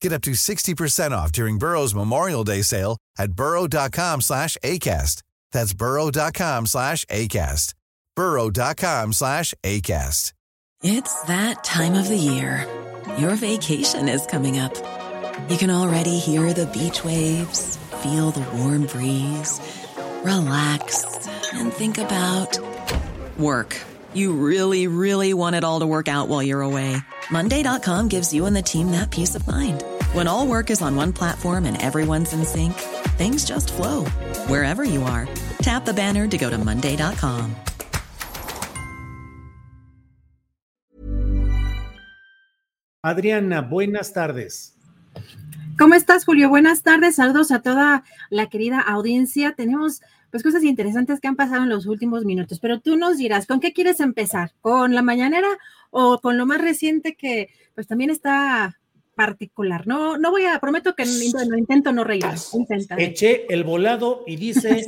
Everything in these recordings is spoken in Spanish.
Get up to 60% off during Burrow's Memorial Day sale at burrow.com slash ACAST. That's burrow.com slash ACAST. burrow.com slash ACAST. It's that time of the year. Your vacation is coming up. You can already hear the beach waves, feel the warm breeze, relax, and think about work. You really, really want it all to work out while you're away. Monday.com gives you and the team that peace of mind. When all work is on one platform and everyone's in sync, things just flow wherever you are. Tap the banner to go to Monday.com. Adriana, buenas tardes. ¿Cómo estás, Julio? Buenas tardes. Saludos a toda la querida audiencia. Tenemos pues cosas interesantes que han pasado en los últimos minutos, pero tú nos dirás, ¿con qué quieres empezar? ¿Con la mañanera o con lo más reciente que pues también está particular? No, no voy a, prometo que no, intento no reír. Eché el volado y dice,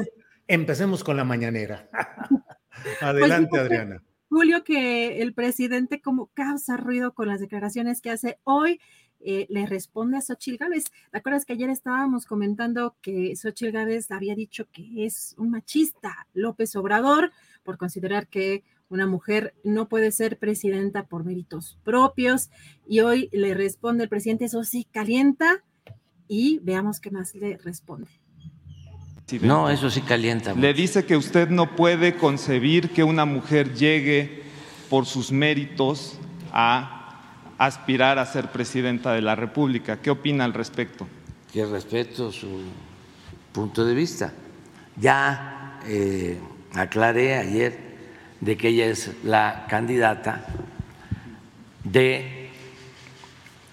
empecemos con la mañanera. Pues Adelante, Adriana. Julio, que el presidente como causa ruido con las declaraciones que hace hoy, eh, le responde a Xochitl Gávez. ¿Te acuerdas que ayer estábamos comentando que Xochitl Gávez había dicho que es un machista López Obrador por considerar que una mujer no puede ser presidenta por méritos propios? Y hoy le responde el presidente, eso sí, calienta y veamos qué más le responde. No, eso sí calienta. Le dice que usted no puede concebir que una mujer llegue por sus méritos a aspirar a ser presidenta de la República. ¿Qué opina al respecto? Que respeto su punto de vista. Ya eh, aclaré ayer de que ella es la candidata de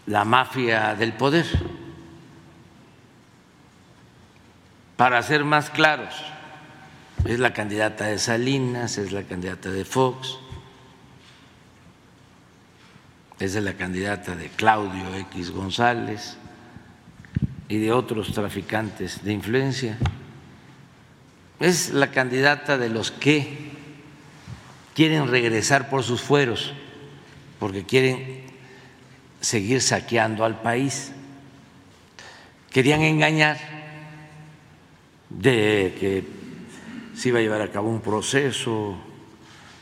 la mafia del poder Para ser más claros, es la candidata de Salinas, es la candidata de Fox, es la candidata de Claudio X González y de otros traficantes de influencia. Es la candidata de los que quieren regresar por sus fueros, porque quieren seguir saqueando al país. Querían engañar de que se iba a llevar a cabo un proceso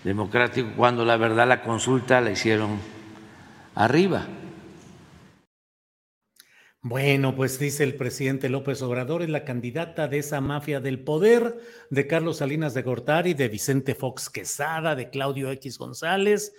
democrático cuando la verdad la consulta la hicieron arriba. Bueno, pues dice el presidente López Obrador, es la candidata de esa mafia del poder, de Carlos Salinas de Gortari, de Vicente Fox Quesada, de Claudio X González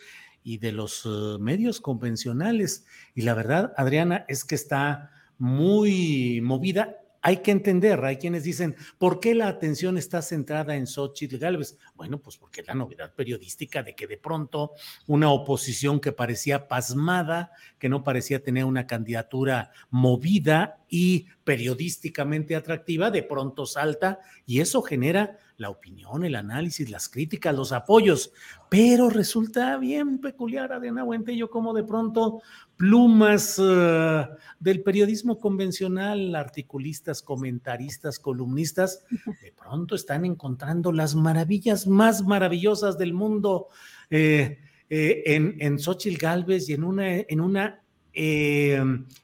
y de los eh, medios convencionales. Y la verdad, Adriana, es que está muy movida hay que entender, hay quienes dicen, ¿por qué la atención está centrada en Xochitl Gálvez? Bueno, pues porque la novedad periodística de que de pronto una oposición que parecía pasmada, que no parecía tener una candidatura movida y periodísticamente atractiva, de pronto salta y eso genera la opinión, el análisis, las críticas, los apoyos. Pero resulta bien peculiar, Adriana yo como de pronto plumas eh, del periodismo convencional, articulistas, comentaristas, columnistas, de pronto están encontrando las maravillas más maravillosas del mundo eh, eh, en, en Xochitl Galvez y en una, en una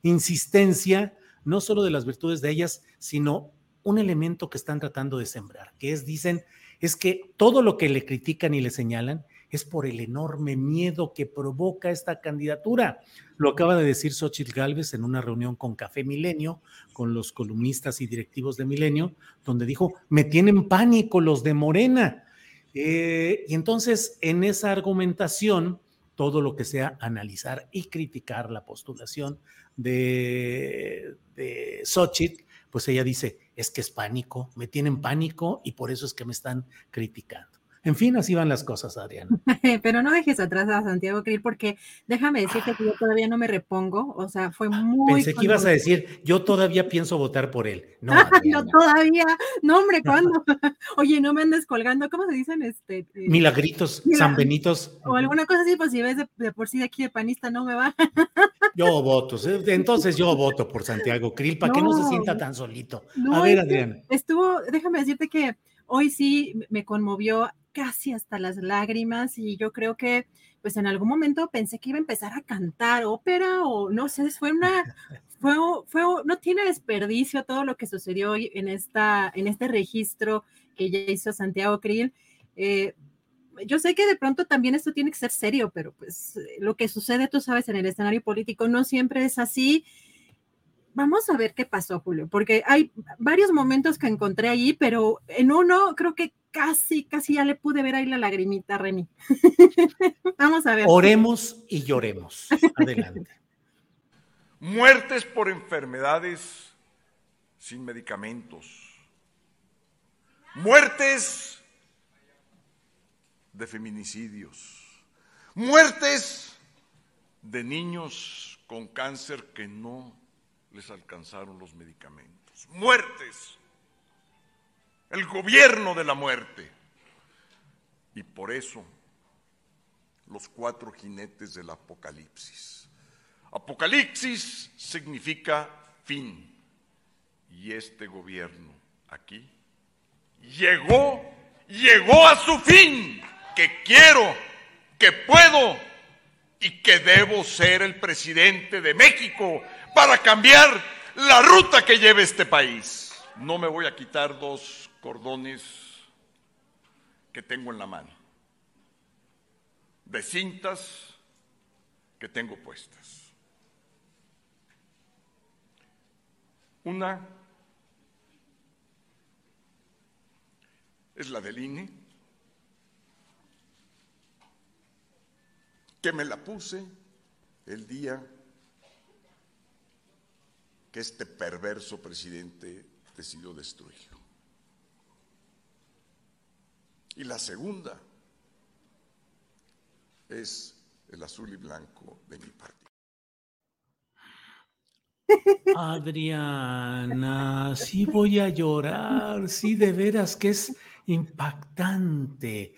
insistencia no solo de las virtudes de ellas, sino un elemento que están tratando de sembrar, que es, dicen, es que todo lo que le critican y le señalan es por el enorme miedo que provoca esta candidatura. Lo acaba de decir Xochitl Galvez en una reunión con Café Milenio, con los columnistas y directivos de Milenio, donde dijo, me tienen pánico los de Morena. Eh, y entonces, en esa argumentación, todo lo que sea analizar y criticar la postulación de, de Xochitl, pues ella dice, es que es pánico, me tienen pánico y por eso es que me están criticando. En fin, así van las cosas, Adriana. Pero no dejes atrás a Santiago Krill porque déjame decirte que yo todavía no me repongo, o sea, fue muy... Pensé que ibas a decir, yo todavía pienso votar por él. No, no todavía, no hombre, ¿cuándo? Oye, no me andes colgando, ¿cómo se dicen? Este, eh, Milagritos, San Benitos. O alguna cosa así, pues si ves de, por sí de aquí de panista no me va. yo voto, entonces yo voto por Santiago Krill para que no se sienta tan solito. a ver, Adriana. Estuvo, déjame decirte que hoy sí me conmovió casi hasta las lágrimas y yo creo que pues en algún momento pensé que iba a empezar a cantar ópera o no sé, fue una, fue, fue, no tiene desperdicio todo lo que sucedió hoy en, esta, en este registro que ya hizo Santiago Krill. Eh, yo sé que de pronto también esto tiene que ser serio, pero pues lo que sucede, tú sabes, en el escenario político no siempre es así vamos a ver qué pasó, Julio, porque hay varios momentos que encontré ahí, pero en uno creo que casi, casi ya le pude ver ahí la lagrimita, Reni. vamos a ver. Oremos y lloremos. Adelante. Muertes por enfermedades sin medicamentos. Muertes de feminicidios. Muertes de niños con cáncer que no les alcanzaron los medicamentos. Muertes. El gobierno de la muerte. Y por eso los cuatro jinetes del Apocalipsis. Apocalipsis significa fin. Y este gobierno aquí llegó, llegó a su fin, que quiero, que puedo y que debo ser el presidente de México para cambiar la ruta que lleve este país. No me voy a quitar dos cordones que tengo en la mano, de cintas que tengo puestas. Una es la del INE, que me la puse el día que este perverso presidente decidió destruir. Y la segunda es el azul y blanco de mi partido. Adriana, sí voy a llorar, sí de veras que es impactante.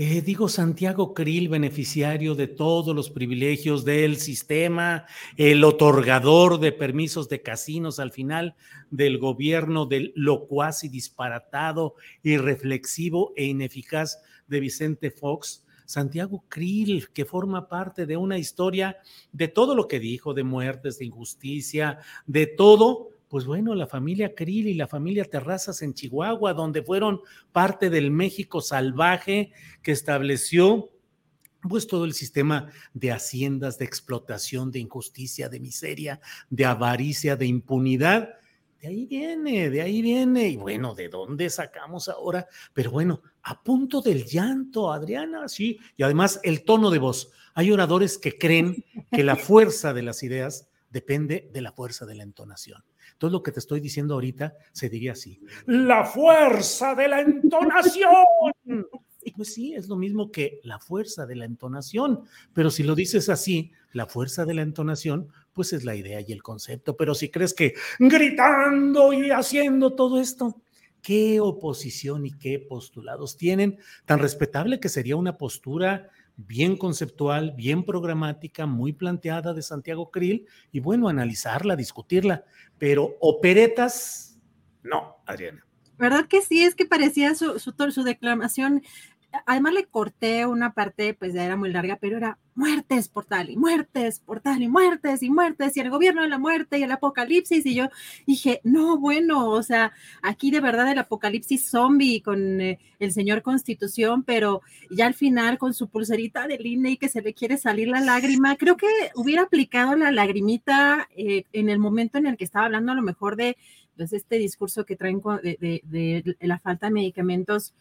Eh, digo, Santiago Krill, beneficiario de todos los privilegios del sistema, el otorgador de permisos de casinos al final del gobierno del locuaz y disparatado, irreflexivo e ineficaz de Vicente Fox. Santiago Krill, que forma parte de una historia de todo lo que dijo, de muertes, de injusticia, de todo, pues bueno, la familia Krill y la familia Terrazas en Chihuahua, donde fueron parte del México salvaje que estableció pues todo el sistema de haciendas, de explotación, de injusticia, de miseria, de avaricia, de impunidad. De ahí viene, de ahí viene. Y bueno, ¿de dónde sacamos ahora? Pero bueno, a punto del llanto, Adriana, sí. Y además el tono de voz. Hay oradores que creen que la fuerza de las ideas depende de la fuerza de la entonación. Entonces lo que te estoy diciendo ahorita se diría así, la fuerza de la entonación. Pues sí, es lo mismo que la fuerza de la entonación, pero si lo dices así, la fuerza de la entonación, pues es la idea y el concepto, pero si crees que gritando y haciendo todo esto, qué oposición y qué postulados tienen, tan respetable que sería una postura bien conceptual, bien programática, muy planteada de Santiago Krill, y bueno, analizarla, discutirla, pero operetas, no, Adriana. ¿Verdad que sí? Es que parecía su, su, su declamación además le corté una parte, pues ya era muy larga, pero era muertes por tal y muertes por tal y muertes y muertes y el gobierno de la muerte y el apocalipsis. Y yo dije, no, bueno, o sea, aquí de verdad el apocalipsis zombie con eh, el señor Constitución, pero ya al final con su pulserita de línea y que se le quiere salir la lágrima, creo que hubiera aplicado la lagrimita eh, en el momento en el que estaba hablando a lo mejor de pues, este discurso que traen de la falta de medicamentos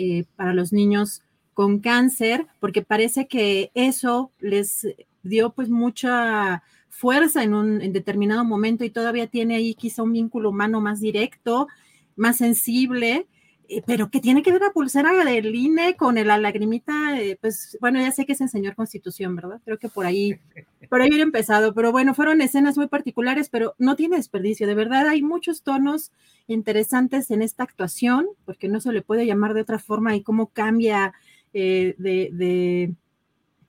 eh, para los niños con cáncer, porque parece que eso les dio pues mucha fuerza en un determinado momento y todavía tiene ahí quizá un vínculo humano más directo, más sensible. Eh, pero que tiene que ver la pulsera del INE con la lagrimita, eh, pues bueno, ya sé que es en señor Constitución, ¿verdad? Creo que por ahí, por ahí hubiera empezado, pero bueno, fueron escenas muy particulares, pero no tiene desperdicio, de verdad hay muchos tonos interesantes en esta actuación, porque no se le puede llamar de otra forma y cómo cambia eh, de,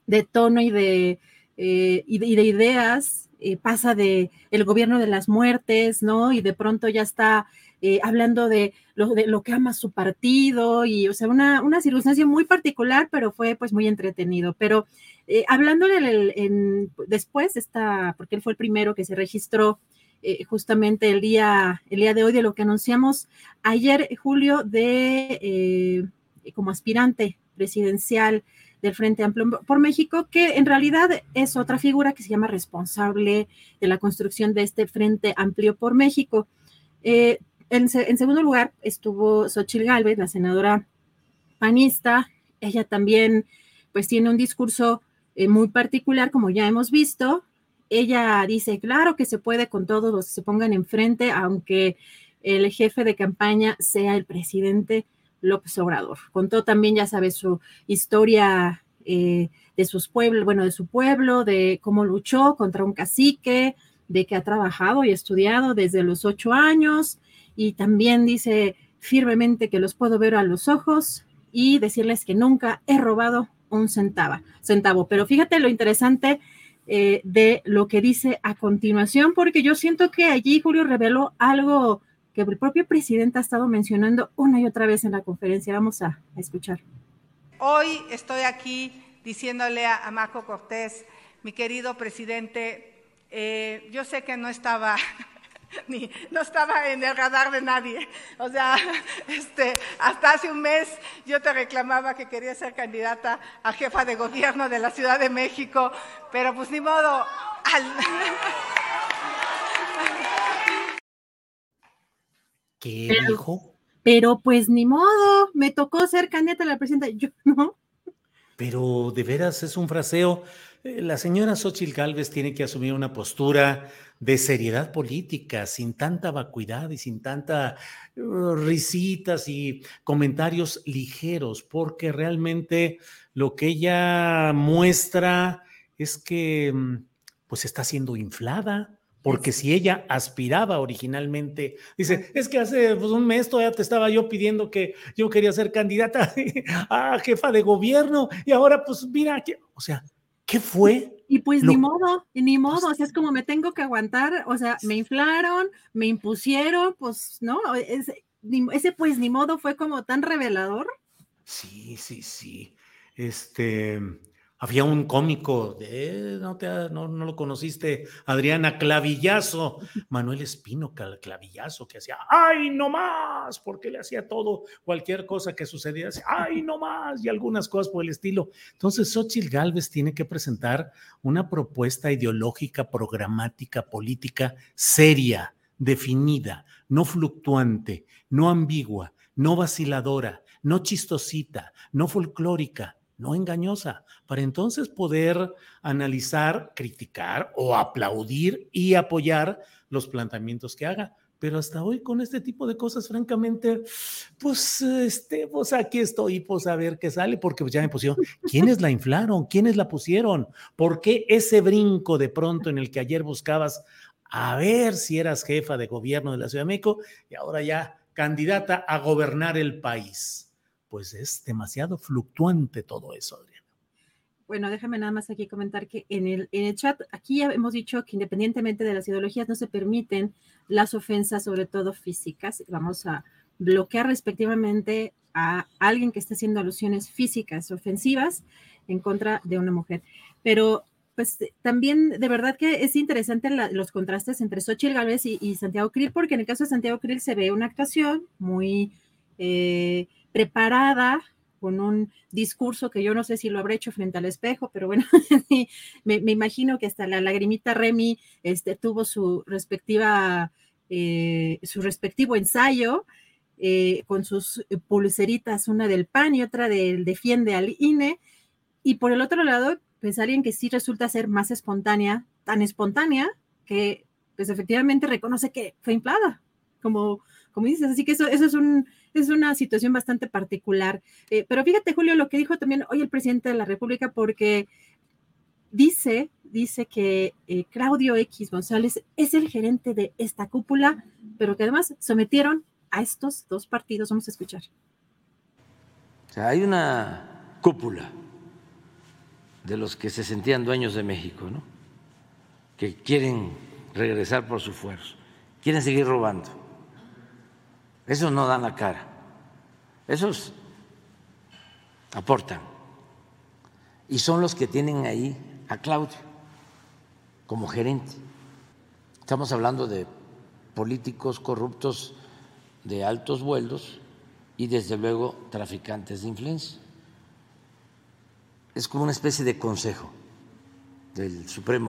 de, tono y de, y de, ideas, pasa de el gobierno de las muertes, ¿no? Y de pronto ya está eh, hablando de lo, de lo que ama su partido y, o sea, una, una circunstancia muy particular, pero fue pues muy entretenido. Pero eh, hablando en, después, esta, porque él fue el primero que se registró eh, justamente el día, el día de hoy de lo que anunciamos ayer, Julio, de como aspirante presidencial del Frente Amplio por México, que en realidad es otra figura que se llama responsable de la construcción de este Frente Amplio por México. Eh, en, segundo lugar estuvo Xochil Gálvez, la senadora panista. Ella también, pues, tiene un discurso eh, muy particular, como ya hemos visto. Ella dice, claro que se puede con todos los que se pongan enfrente, aunque el jefe de campaña sea el presidente López Obrador. Contó también, ya sabes, su historia eh, de sus pueblos, bueno, de su pueblo, de cómo luchó contra un cacique, de que ha trabajado y estudiado desde los ocho años, y también dice firmemente que los puedo ver a los ojos y decirles que nunca he robado un centavo. centavo. Pero fíjate lo interesante eh, de lo que dice a continuación, porque yo siento que allí Julio reveló algo que el propio presidente ha estado mencionando una y otra vez en la conferencia. Vamos a, escuchar. Hoy estoy aquí diciéndole a, Marco Cortés, mi querido presidente, eh, yo sé que no estaba ni no estaba en el radar de nadie. O sea, este, hasta hace un mes yo te reclamaba que quería ser candidata a jefa de gobierno de la Ciudad de México, pero pues ni modo. ¿Qué dijo? Pero pues ni modo, me tocó ser candidata a la presidenta, yo no. Pero de veras es un fraseo. La señora Xochitl Gálvez tiene que asumir una postura de seriedad política, sin tanta vacuidad y sin tanta uh, risitas y comentarios ligeros, porque realmente lo que ella muestra es que mm, pues está siendo inflada. Porque si ella aspiraba originalmente, dice, es que hace pues, un mes todavía te estaba yo pidiendo que yo quería ser candidata a jefa de gobierno y ahora pues mira, o sea, ¿qué fue y pues ni modo, ni modo, o sea, es como me tengo que aguantar, o sea, me inflaron, me impusieron, pues, ¿no? Ese, ese pues ni modo fue como tan revelador. Sí, sí, sí. Este, había un cómico, de, no, te, no, no, lo conociste, Adriana Clavillazo, Manuel Espino Clavillazo, que hacía, ¡ay, no más! Porque le hacía todo, cualquier cosa que sucedía, ¡ay, no más! Y algunas cosas por el estilo. Entonces, Xochitl Galvez tiene que presentar una propuesta ideológica, programática, política seria, definida, no fluctuante, no ambigua, no vaciladora, no chistosita, no folclórica no engañosa, para entonces poder analizar, criticar o aplaudir y apoyar los planteamientos que haga. Pero hasta hoy con este tipo de cosas, francamente, pues, este, pues aquí estoy, pues a ver qué sale, porque ya me pusieron, ¿quiénes la inflaron? ¿Quiénes la pusieron? ¿Por qué ese brinco de pronto en el que ayer buscabas a ver si eras jefa de gobierno de la Ciudad de México y ahora ya candidata a gobernar el país? Pues es demasiado fluctuante todo eso, Adriana. Bueno, déjame nada más aquí comentar que en el, en el chat, aquí ya hemos dicho que independientemente de las ideologías no se permiten las ofensas, sobre todo físicas. Vamos a bloquear respectivamente a alguien que esté haciendo alusiones físicas ofensivas en contra de una mujer. Pero pues también de verdad que es interesante los contrastes entre Xochitl Gálvez y, Santiago Krill, porque en el caso de Santiago Krill se ve una actuación muy eh, preparada con un discurso que yo no sé si lo habré hecho frente al espejo, pero bueno, me, imagino que hasta la lagrimita Remy este, tuvo su respectiva, eh, su respectivo ensayo eh, con sus pulseritas, una del PAN y otra del Defiende al INE, y por el otro lado, pues alguien que sí resulta ser más espontánea, tan espontánea que pues efectivamente reconoce que fue inflada, como, como dices, así que eso, eso es un, es una situación bastante particular. Eh, pero fíjate, Julio, lo que dijo también hoy el presidente de la República, porque dice, dice que eh, Claudio X González es el gerente de esta cúpula, pero que además sometieron a estos dos partidos. Vamos a escuchar. O sea, hay una cúpula de los que se sentían dueños de México, ¿no? que quieren regresar por su fuerza, quieren seguir robando. Esos no dan la cara, esos aportan. Y son los que tienen ahí a Claudio como gerente. Estamos hablando de políticos corruptos de altos vuelos y desde luego traficantes de influencia. Es como una especie de consejo del Supremo.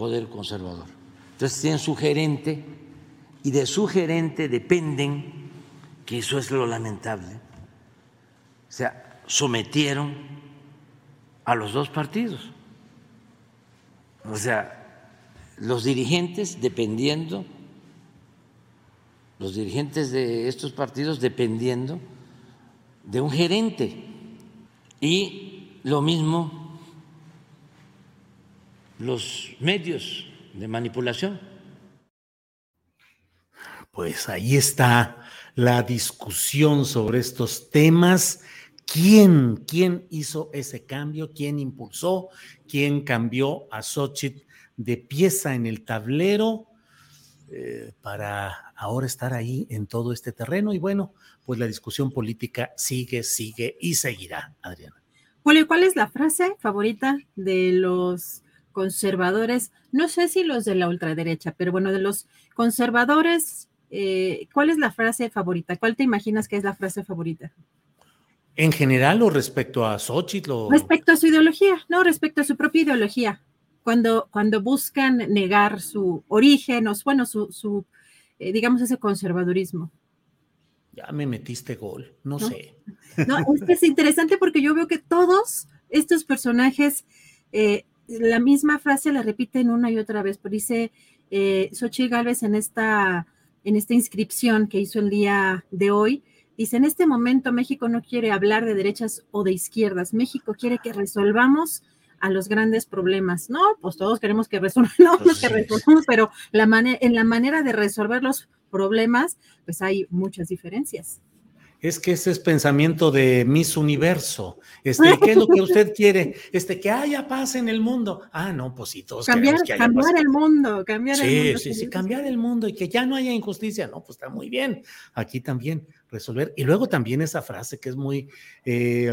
Poder conservador. Entonces tienen su gerente y de su gerente dependen, que eso es lo lamentable, o sea, sometieron a los dos partidos. O sea, los dirigentes dependiendo, los dirigentes de estos partidos dependiendo de un gerente. Y lo mismo los medios de manipulación pues ahí está la discusión sobre estos temas. ¿Quién, quién hizo ese cambio? ¿Quién impulsó? ¿Quién cambió a Xochitl de pieza en el tablero eh, para ahora estar ahí en todo este terreno? Y bueno, pues la discusión política sigue, sigue y seguirá, Adriana. Julio, ¿cuál es la frase favorita de los conservadores? No sé si los de la ultraderecha, pero bueno, de los conservadores eh, ¿cuál es la frase favorita? ¿Cuál te imaginas que es la frase favorita? ¿En general o respecto a Xochitl? Respecto a su ideología, no, respecto a su propia ideología. Cuando, cuando buscan negar su origen, o bueno, su, eh, digamos, ese conservadurismo. Ya me metiste gol, no, sé. No, es que es interesante porque yo veo que todos estos personajes, eh, la misma frase la repiten una y otra vez. Por dice eh, Xochitl Galvez en esta en esta inscripción que hizo el día de hoy, dice, en este momento México no quiere hablar de derechas o de izquierdas, México quiere que resolvamos a los grandes problemas. No, pues todos queremos que resolvamos, pues que resolvamos, pero la en la manera de resolver los problemas, pues hay muchas diferencias es que ese es pensamiento de Miss Universo. Este, ¿qué es lo que usted quiere? Este, que haya paz en el mundo. Ah, no, pues sí, todos cambiar, que haya cambiar el mundo, cambiar sí, el mundo. Sí, sí, sí, cambiar el mundo y que ya no haya injusticia. No, pues está muy bien. Aquí también resolver. Y luego también esa frase que es muy eh,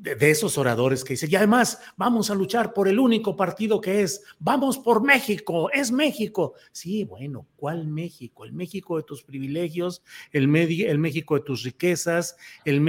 de, esos oradores que dicen, y además vamos a luchar por el único partido que es, vamos por México, es México. Sí, bueno, ¿cuál México? El México de tus privilegios, el, el México de tus riquezas, el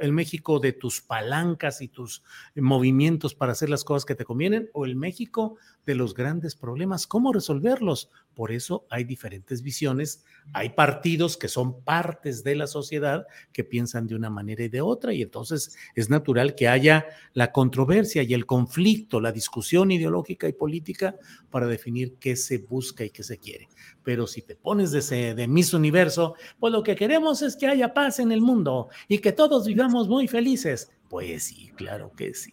el México de tus palancas y tus movimientos para hacer las cosas que te convienen, o el México de los grandes problemas, ¿cómo resolverlos? Por eso hay diferentes visiones, hay partidos que son partes de la sociedad que piensan de una manera y de otra, y entonces es natural que haya la controversia y el conflicto, la discusión ideológica y política para definir qué se busca y qué se quiere. Pero si te pones de, de Miss Universo, pues lo que queremos es que haya paz en el mundo y que todos vivamos muy felices. Pues sí, claro que sí.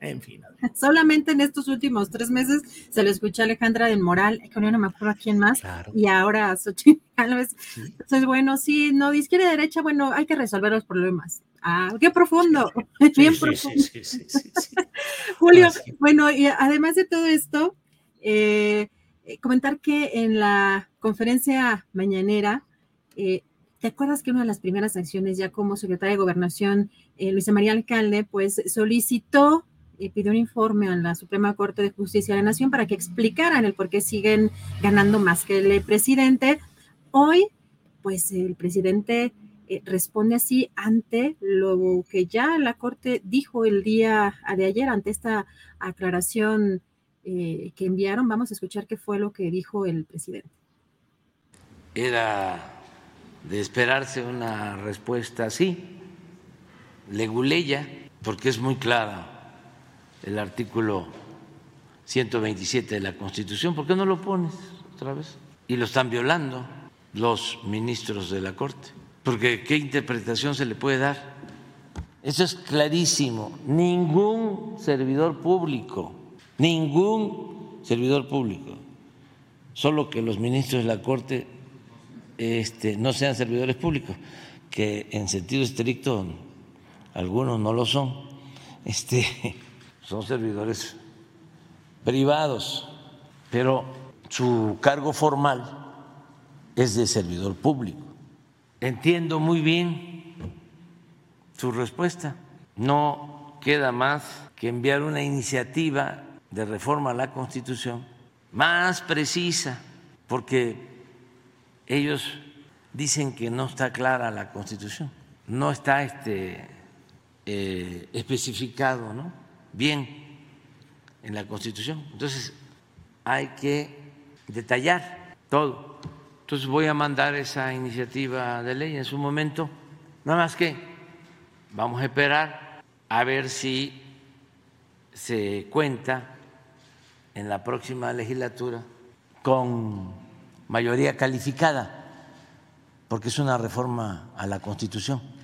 En fin. Solamente en estos últimos tres meses se le escuchó a Alejandra del Moral, que no me acuerdo a quién más, y ahora a Xochitl Entonces, bueno, sí, no, de izquierda y derecha, bueno, hay que resolver los problemas. Ah, qué profundo, bien profundo. Julio, bueno, y además de todo esto, eh, eh, comentar que en la conferencia mañanera, eh, ¿te acuerdas que una de las primeras acciones ya como secretaria de Gobernación, Luisa María Alcalde, pues solicitó pidió un informe a la Suprema Corte de Justicia de la Nación para que explicaran el por qué siguen ganando más que el presidente? Hoy, pues el presidente eh, responde así ante lo que ya la Corte dijo el día de ayer, ante esta aclaración eh, que enviaron. Vamos a escuchar qué fue lo que dijo el presidente. Era de esperarse una respuesta así, leguleya, porque es muy clara el artículo 127 de la Constitución. ¿Por qué no lo pones otra vez? Y lo están violando los ministros de la Corte porque ¿qué interpretación se le puede dar? Eso es clarísimo. Ningún servidor público, ningún servidor público, solo que los ministros de la Corte este, no sean servidores públicos, que en sentido estricto algunos no lo son, este, son servidores privados, pero su cargo formal es de servidor público. Entiendo muy bien su respuesta. No queda más que enviar una iniciativa de reforma a la Constitución más precisa, porque ellos dicen que no está clara la Constitución, no está este, eh, especificado ¿no? Bien en la Constitución. Entonces hay que detallar todo. Entonces voy a mandar esa iniciativa de ley en su momento. Nada más que vamos a esperar a ver si se cuenta en la próxima legislatura con mayoría calificada, porque es una reforma a la Constitución.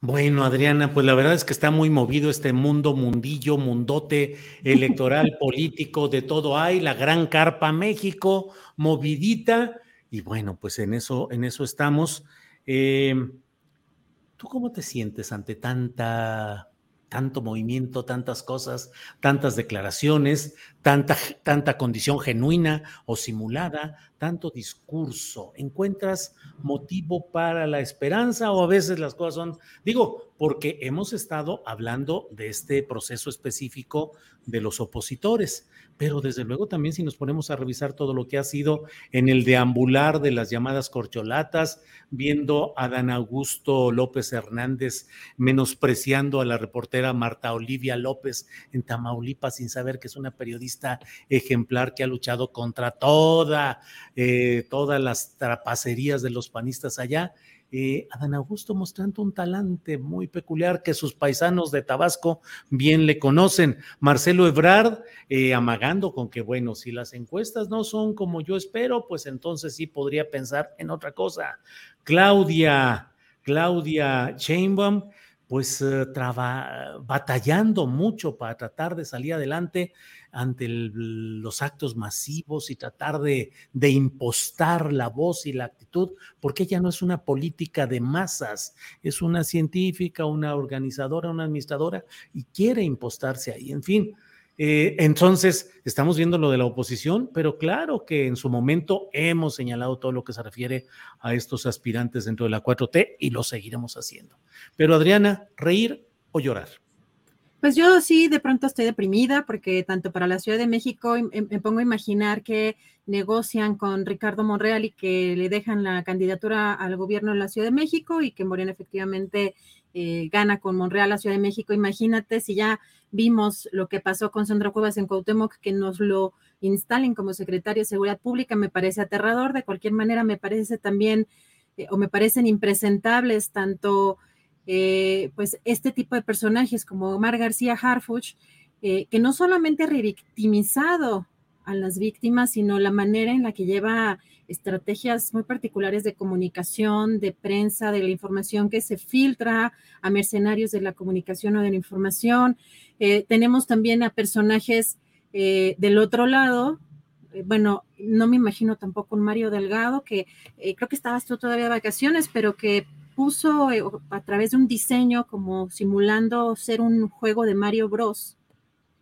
Bueno, Adriana, pues la verdad es que está muy movido este mundo, mundillo, mundote electoral, político, de todo hay, la gran carpa México, movidita, y bueno, pues en eso, en eso estamos. Em, ¿Tú cómo te sientes ante tanta tanto movimiento, tantas cosas, tantas declaraciones, tanta, tanta condición genuina o simulada, tanto discurso. ¿Encuentras motivo para la esperanza o a veces las cosas son, digo, porque hemos estado hablando de este proceso específico de los opositores, pero desde luego también si nos ponemos a revisar todo lo que ha sido en el deambular de las llamadas corcholatas, viendo a Dan Augusto López Hernández menospreciando a la reportera Marta Olivia López en Tamaulipas sin saber que es una periodista ejemplar que ha luchado contra toda, eh, todas las trapacerías de los panistas allá eh, Adán Augusto mostrando un talante muy peculiar que sus paisanos de Tabasco bien le conocen. Marcelo Ebrard eh, amagando con que, bueno, si las encuestas no son como yo espero, pues entonces sí podría pensar en otra cosa. Claudia, Claudia Sheinbaum pues batallando mucho para tratar de salir adelante ante los actos masivos y tratar de, de, impostar la voz y la actitud, porque ella no es una política de masas, es una científica, una organizadora, una administradora y quiere impostarse ahí. En fin, eh, entonces, estamos viendo lo de la oposición, pero claro que en su momento hemos señalado todo lo que se refiere a estos aspirantes dentro de la 4T y lo seguiremos haciendo. Pero Adriana, ¿reír o llorar? Pues yo sí, de pronto estoy deprimida porque tanto para la Ciudad de México me pongo a imaginar que negocian con Ricardo Monreal y que le dejan la candidatura al gobierno en la Ciudad de México y que Morena efectivamente eh, gana con Monreal la Ciudad de México. Imagínate si ya vimos lo que pasó con Sandra Cuevas en Cuauhtémoc, que nos lo instalen como secretario de Seguridad Pública, me parece aterrador. De cualquier manera, me parece también, eh, o me parecen impresentables tanto, eh, pues, este tipo de personajes como Omar García Harfuch, que no solamente ha revictimizado a las víctimas, sino la manera en la que lleva estrategias muy particulares de comunicación, de prensa, de la información que se filtra a mercenarios de la comunicación o de la información. Eh, tenemos también a personajes eh, del otro lado. Eh, bueno, no me imagino tampoco un Mario Delgado, que creo que estabas tú todavía de vacaciones, pero que puso a través de un diseño como simulando ser un juego de Mario Bros.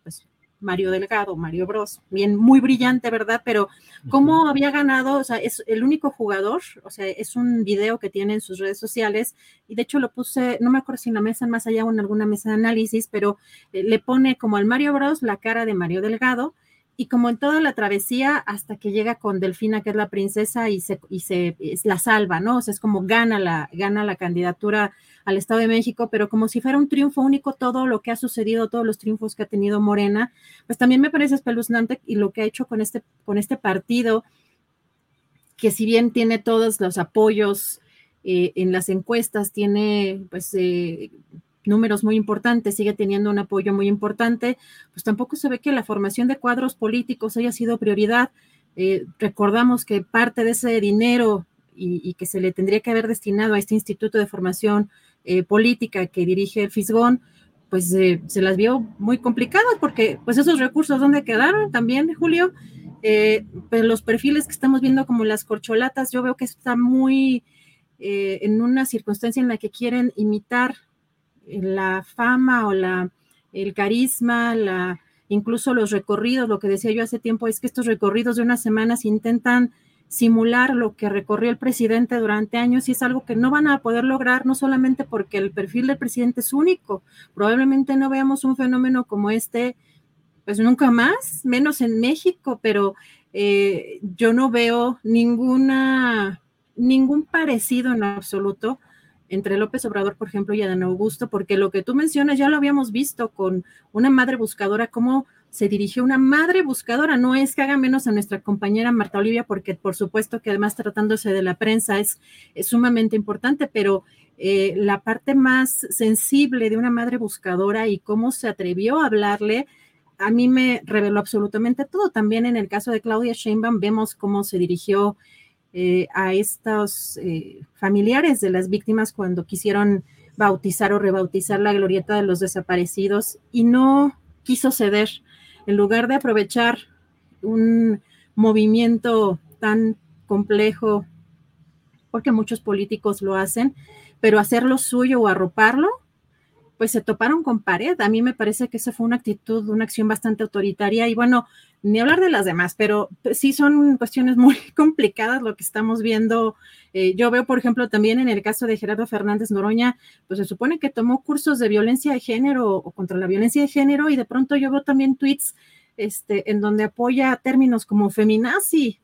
Pues Mario Delgado, Mario Bros. Bien, muy brillante, ¿verdad? Pero cómo había ganado, o sea, es el único jugador, o sea, es un video que tiene en sus redes sociales y de hecho lo puse, no me acuerdo si en la mesa más allá o en alguna mesa de análisis, pero eh, le pone como al Mario Bros la cara de Mario Delgado y como en toda la travesía hasta que llega con Delfina, que es la princesa, y se, y se la salva, ¿no? O sea, es como gana la, gana la candidatura al Estado de México, pero como si fuera un triunfo único todo lo que ha sucedido, todos los triunfos que ha tenido Morena, pues también me parece espeluznante y lo que ha hecho con este, con este partido, que si bien tiene todos los apoyos eh, en las encuestas, tiene pues eh, números muy importantes, sigue teniendo un apoyo muy importante, pues tampoco se ve que la formación de cuadros políticos haya sido prioridad. Eh, recordamos que parte de ese dinero y, que se le tendría que haber destinado a este Instituto de Formación eh, Política que dirige el Fisgón, pues eh, se las vio muy complicadas porque pues esos recursos, ¿dónde quedaron también, Julio? pues los perfiles que estamos viendo como las corcholatas, yo veo que está muy en una circunstancia en la que quieren imitar la fama o la, el carisma, la, incluso los recorridos, lo que decía yo hace tiempo es que estos recorridos de unas semanas intentan simular lo que recorrió el presidente durante años y es algo que no van a poder lograr, no solamente porque el perfil del presidente es único, probablemente no veamos un fenómeno como este, pues nunca más, menos en México, pero eh, yo no veo ninguna, ningún parecido en absoluto entre López Obrador, por ejemplo, y Adán Augusto, porque lo que tú mencionas ya lo habíamos visto con una madre buscadora, cómo se dirigió una madre buscadora. No es que haga menos a nuestra compañera Marta Olivia, porque por supuesto que además tratándose de la prensa es, sumamente importante, pero eh, la parte más sensible de una madre buscadora y cómo se atrevió a hablarle, a mí me reveló absolutamente todo. También en el caso de Claudia Sheinbaum vemos cómo se dirigió eh, a estos eh, familiares de las víctimas cuando quisieron bautizar o rebautizar la glorieta de los desaparecidos y no quiso ceder. En lugar de aprovechar un movimiento tan complejo, porque muchos políticos lo hacen, pero hacerlo suyo o arroparlo, pues se toparon con pared. A mí me parece que esa fue una actitud, una acción bastante autoritaria y bueno, ni hablar de las demás, pero sí son cuestiones muy complicadas lo que estamos viendo. Eh, yo veo, por ejemplo, también en el caso de Gerardo Fernández Noroña, pues se supone que tomó cursos de violencia de género o contra la violencia de género y de pronto yo veo también tweets este, en donde apoya términos como feminazi,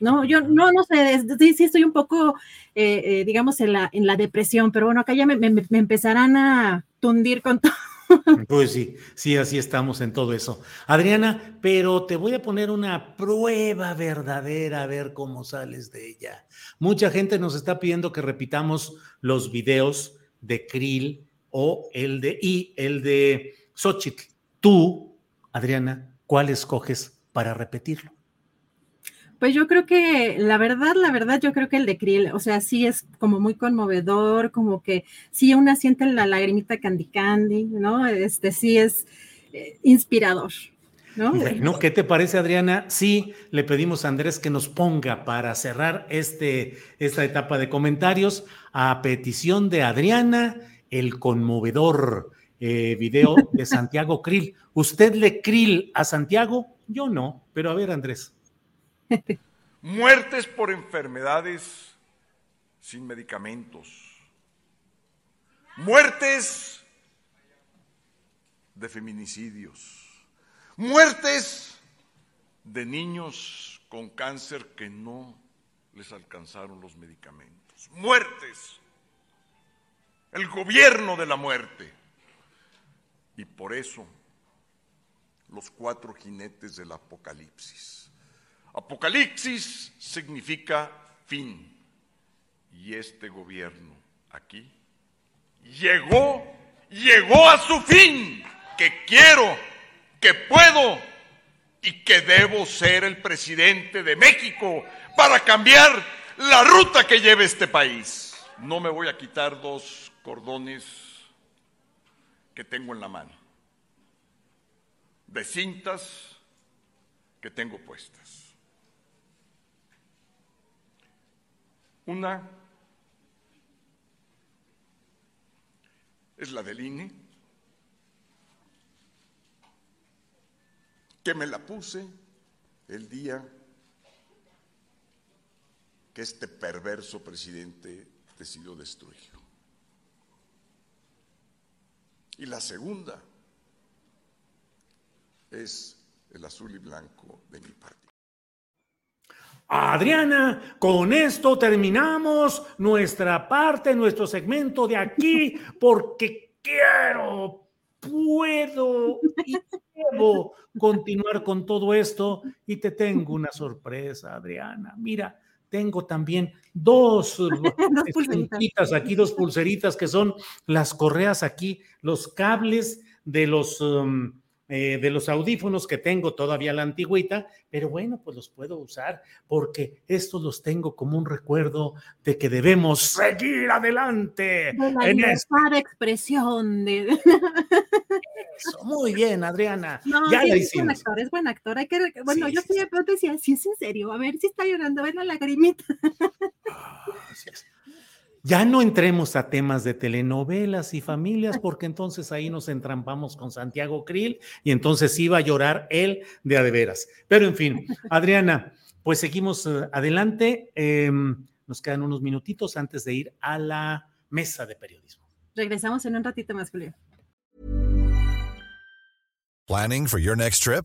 ¿no? Yo no, no sé, sí, sí estoy un poco, eh, eh, digamos, en la, en la depresión, pero bueno, acá ya me, me empezarán a tundir con todo Pues sí, sí, así estamos en todo eso. Adriana, pero te voy a poner una prueba verdadera a ver cómo sales de ella. Mucha gente nos está pidiendo que repitamos los videos de Krill o el de y el de Xochitl. Tú, Adriana, ¿cuál escoges para repetirlo? Pues yo creo que la verdad, la verdad, yo creo que el de Krill, o sea, sí es como muy conmovedor, como que sí una siente la lagrimita Candy Candy, ¿no? Este sí es eh, inspirador. ¿No? Bueno, ¿qué te parece, Adriana? Sí, le pedimos a Andrés que nos ponga para cerrar este, esta etapa de comentarios a petición de Adriana, el conmovedor eh, video de Santiago Krill. ¿Usted le Krill a Santiago? Yo no, pero a ver, Andrés. Muertes por enfermedades sin medicamentos. Muertes de feminicidios. Muertes de niños con cáncer que no les alcanzaron los medicamentos. Muertes. El gobierno de la muerte. Y por eso los cuatro jinetes del apocalipsis. Apocalipsis significa fin. Y este gobierno aquí llegó, llegó a su fin, que quiero, que puedo y que debo ser el presidente de México para cambiar la ruta que lleve este país. No me voy a quitar dos cordones que tengo en la mano, de cintas que tengo puestas. Una es la del INE, que me la puse el día que este perverso presidente decidió destruirlo. Y la segunda es el azul y blanco de mi partido. Adriana, con esto terminamos nuestra parte, nuestro segmento de aquí, porque quiero, puedo y debo continuar con todo esto. Y te tengo una sorpresa, Adriana. Mira, tengo también dos, pulseritas aquí, dos pulseritas que son las correas aquí, los cables de los... Um, eh, de los audífonos que tengo todavía la antigüita, pero bueno, pues los puedo usar porque estos los tengo como un recuerdo de que debemos seguir adelante. la en esta expresión de... Eso, muy bien, Adriana. ya es buen actor, es buen actor. Hay que, bueno, yo sí, de pronto decía, si es en serio, a ver si está llorando, a ver la lagrimita. Ah, ya no entremos a temas de telenovelas y familias, porque entonces ahí nos entrampamos con Santiago Krill y entonces iba a llorar él de a de veras. Pero en fin, Adriana, pues seguimos eh, adelante. Em, nos quedan unos minutitos antes de ir a la mesa de periodismo. Regresamos en un ratito más, Julio. Planning for your next trip?